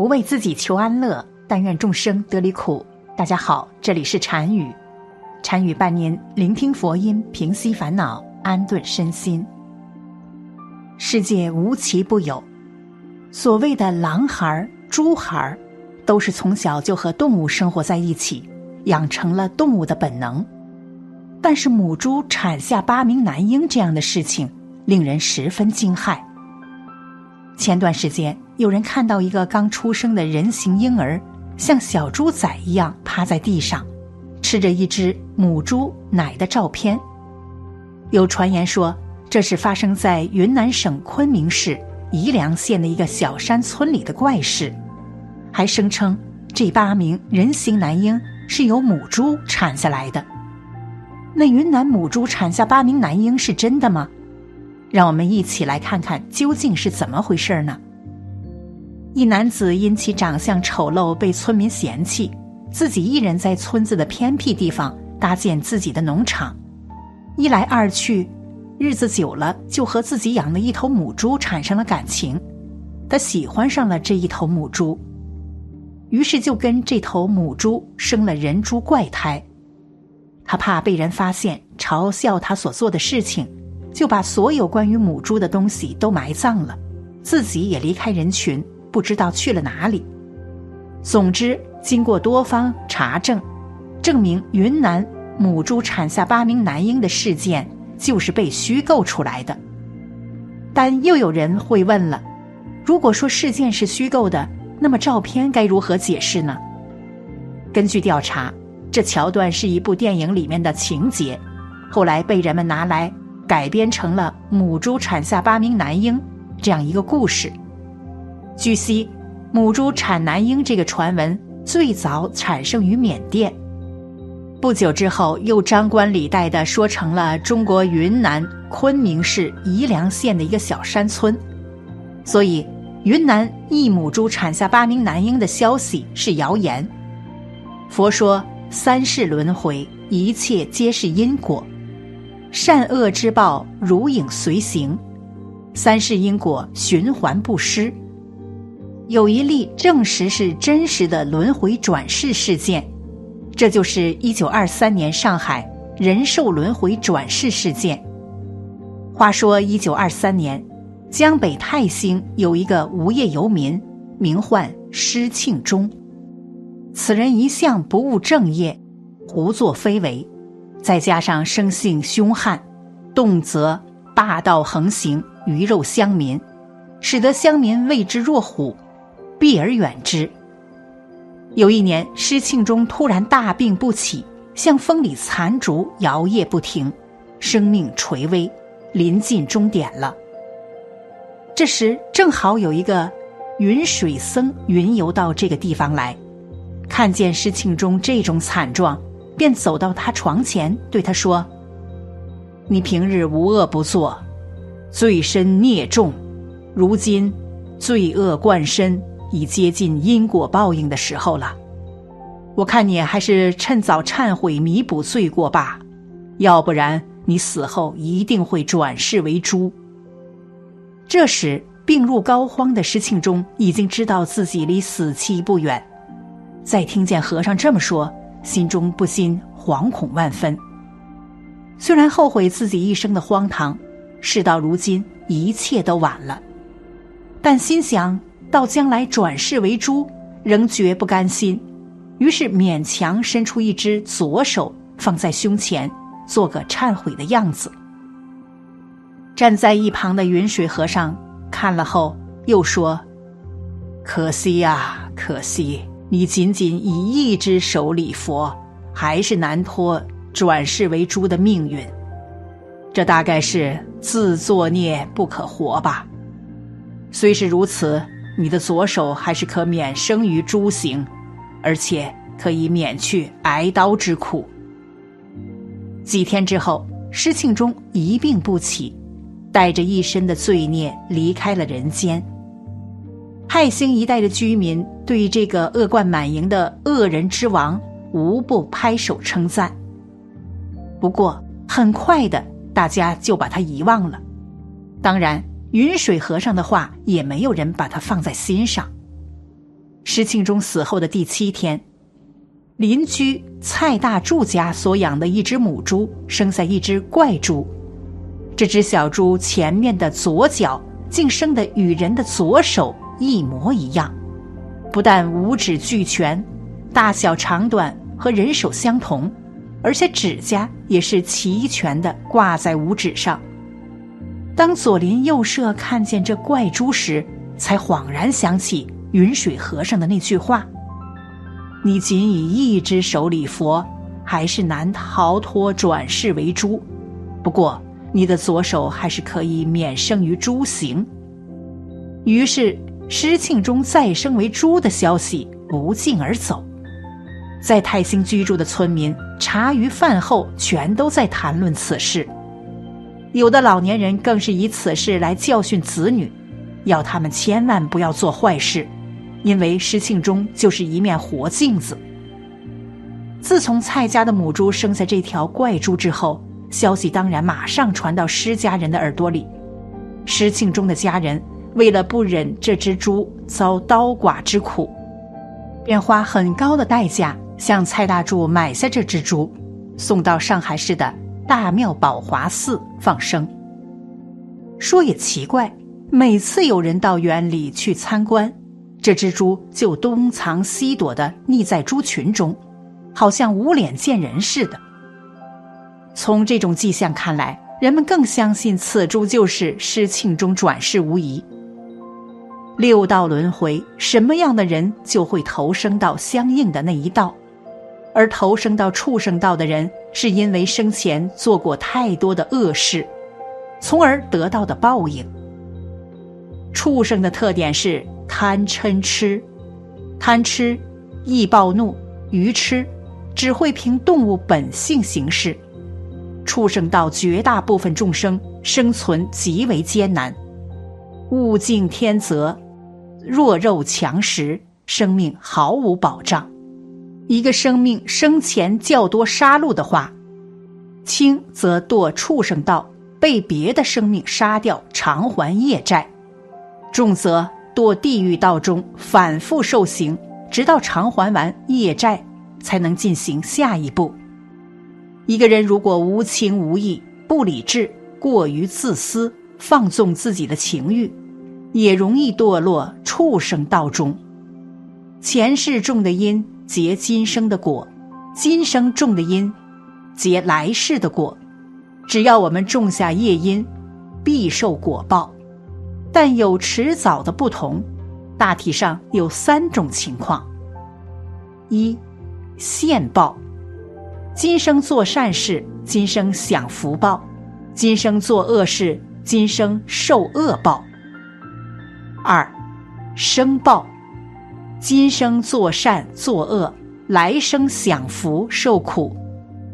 不为自己求安乐，但愿众生得离苦。大家好，这里是禅语，禅语伴您聆听佛音，平息烦恼，安顿身心。世界无奇不有，所谓的狼孩、猪孩，都是从小就和动物生活在一起，养成了动物的本能。但是母猪产下八名男婴这样的事情，令人十分惊骇。前段时间，有人看到一个刚出生的人形婴儿，像小猪仔一样趴在地上，吃着一只母猪奶的照片。有传言说，这是发生在云南省昆明市宜良县的一个小山村里的怪事，还声称这八名人形男婴是由母猪产下来的。那云南母猪产下八名男婴是真的吗？让我们一起来看看究竟是怎么回事呢？一男子因其长相丑陋被村民嫌弃，自己一人在村子的偏僻地方搭建自己的农场。一来二去，日子久了，就和自己养的一头母猪产生了感情。他喜欢上了这一头母猪，于是就跟这头母猪生了人猪怪胎。他怕被人发现嘲笑他所做的事情。就把所有关于母猪的东西都埋葬了，自己也离开人群，不知道去了哪里。总之，经过多方查证，证明云南母猪产下八名男婴的事件就是被虚构出来的。但又有人会问了：如果说事件是虚构的，那么照片该如何解释呢？根据调查，这桥段是一部电影里面的情节，后来被人们拿来。改编成了母猪产下八名男婴这样一个故事。据悉，母猪产男婴这个传闻最早产生于缅甸，不久之后又张冠李戴的说成了中国云南昆明市宜良县的一个小山村。所以，云南一母猪产下八名男婴的消息是谣言。佛说三世轮回，一切皆是因果。善恶之报如影随形，三世因果循环不失。有一例证实是真实的轮回转世事件，这就是一九二三年上海人寿轮回转世事件。话说一九二三年，江北泰兴有一个无业游民，名唤施庆忠。此人一向不务正业，胡作非为。再加上生性凶悍，动辄霸道横行，鱼肉乡民，使得乡民畏之若虎，避而远之。有一年，施庆忠突然大病不起，像风里残烛，摇曳不停，生命垂危，临近终点了。这时，正好有一个云水僧云游到这个地方来，看见施庆忠这种惨状。便走到他床前，对他说：“你平日无恶不作，罪深孽重，如今罪恶贯身，已接近因果报应的时候了。我看你还是趁早忏悔，弥补罪过吧，要不然你死后一定会转世为猪。”这时，病入膏肓的施庆忠已经知道自己离死期不远，再听见和尚这么说。心中不禁惶恐万分。虽然后悔自己一生的荒唐，事到如今一切都晚了，但心想到将来转世为猪，仍绝不甘心，于是勉强伸出一只左手放在胸前，做个忏悔的样子。站在一旁的云水和尚看了后，又说：“可惜呀，可惜。”你仅仅以一只手礼佛，还是难脱转世为猪的命运。这大概是自作孽不可活吧。虽是如此，你的左手还是可免生于诸刑，而且可以免去挨刀之苦。几天之后，施庆忠一病不起，带着一身的罪孽离开了人间。泰兴一带的居民对这个恶贯满盈的恶人之王无不拍手称赞。不过很快的，大家就把他遗忘了。当然，云水和尚的话也没有人把他放在心上。施庆忠死后的第七天，邻居蔡大柱家所养的一只母猪生下一只怪猪，这只小猪前面的左脚竟生得与人的左手一模一样，不但五指俱全，大小长短和人手相同，而且指甲也是齐全的挂在五指上。当左邻右舍看见这怪猪时，才恍然想起云水和尚的那句话：“你仅以一只手礼佛，还是难逃脱转世为猪。不过你的左手还是可以免生于猪形。”于是施庆忠再生为猪的消息不胫而走，在泰兴居住的村民茶余饭后全都在谈论此事。有的老年人更是以此事来教训子女，要他们千万不要做坏事，因为施庆忠就是一面活镜子。自从蔡家的母猪生下这条怪猪之后，消息当然马上传到施家人的耳朵里。施庆忠的家人为了不忍这只猪遭刀剐之苦，便花很高的代价向蔡大柱买下这只猪，送到上海市的。大庙宝华寺放生。说也奇怪，每次有人到园里去参观，这只猪就东藏西躲的匿在猪群中，好像无脸见人似的。从这种迹象看来，人们更相信此猪就是施庆中转世无疑。六道轮回，什么样的人就会投生到相应的那一道。而投生到畜生道的人，是因为生前做过太多的恶事，从而得到的报应。畜生的特点是贪嗔痴，贪吃易暴怒，愚痴只会凭动物本性行事。畜生道绝大部分众生生存极为艰难，物竞天择，弱肉强食，生命毫无保障。一个生命生前较多杀戮的话，轻则堕畜生道，被别的生命杀掉偿还业债；重则堕地狱道中反复受刑，直到偿还完业债，才能进行下一步。一个人如果无情无义、不理智、过于自私、放纵自己的情欲，也容易堕落畜生道中。前世种的因。结今生的果，今生种的因，结来世的果。只要我们种下业因，必受果报。但有迟早的不同，大体上有三种情况：一，现报，今生做善事，今生享福报；今生做恶事，今生受恶报。二，生报。今生作善作恶，来生享福受苦，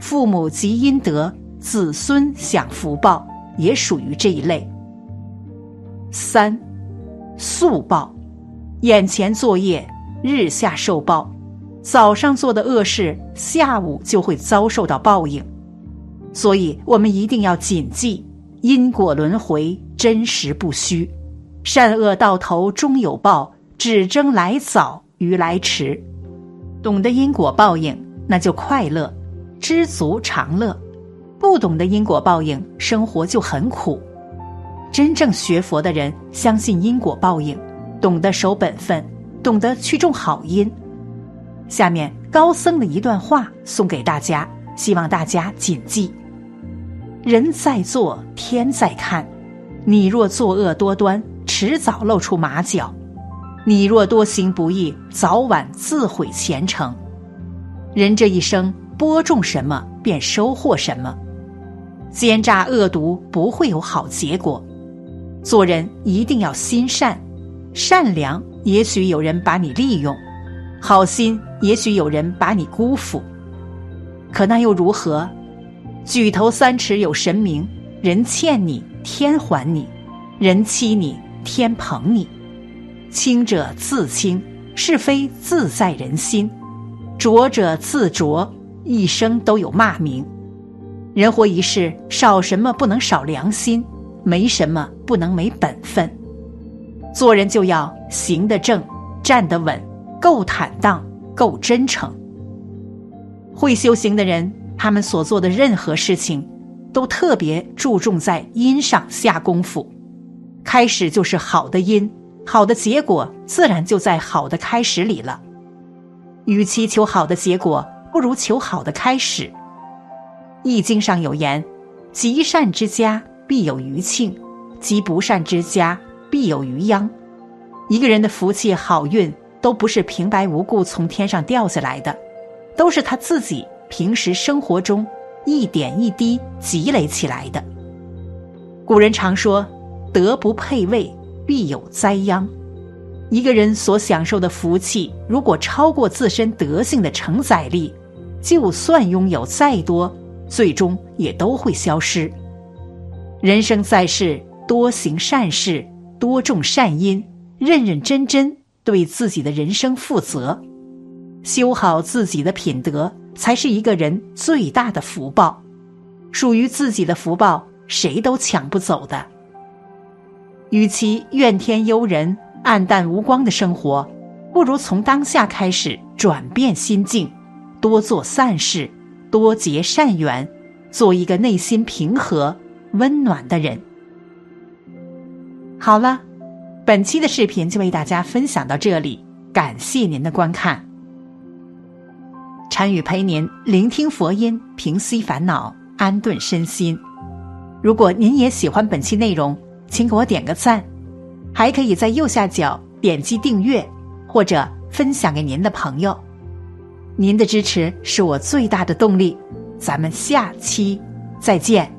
父母积阴德，子孙享福报，也属于这一类。三，速报，眼前作业，日下受报，早上做的恶事，下午就会遭受到报应，所以我们一定要谨记因果轮回，真实不虚，善恶到头终有报。只争来早与来迟，懂得因果报应，那就快乐，知足常乐；不懂得因果报应，生活就很苦。真正学佛的人，相信因果报应，懂得守本分，懂得去种好因。下面高僧的一段话送给大家，希望大家谨记：人在做，天在看。你若作恶多端，迟早露出马脚。你若多行不义，早晚自毁前程。人这一生播种什么，便收获什么。奸诈恶毒不会有好结果。做人一定要心善，善良也许有人把你利用，好心也许有人把你辜负。可那又如何？举头三尺有神明，人欠你，天还你；人欺你，天捧你。清者自清，是非自在人心；浊者自浊，一生都有骂名。人活一世，少什么不能少良心，没什么不能没本分。做人就要行得正，站得稳，够坦荡，够真诚。会修行的人，他们所做的任何事情，都特别注重在因上下功夫。开始就是好的因，好的结果自然就在好的开始里了。与其求好的结果，不如求好的开始。《易经》上有言：“积善之家必有余庆，积不善之家必有余殃。”一个人的福气好运都不是平白无故从天上掉下来的，都是他自己平时生活中一点一滴积累起来的。古人常说：“德不配位，必有灾殃。”一个人所享受的福气，如果超过自身德性的承载力，就算拥有再多，最终也都会消失。人生在世，多行善事，多种善因，认认真真对自己的人生负责，修好自己的品德，才是一个人最大的福报。属于自己的福报，谁都抢不走的。与其怨天尤人。暗淡无光的生活，不如从当下开始转变心境，多做善事，多结善缘，做一个内心平和、温暖的人。好了，本期的视频就为大家分享到这里，感谢您的观看。禅语陪您聆听佛音，平息烦恼，安顿身心。如果您也喜欢本期内容，请给我点个赞。还可以在右下角点击订阅，或者分享给您的朋友。您的支持是我最大的动力。咱们下期再见。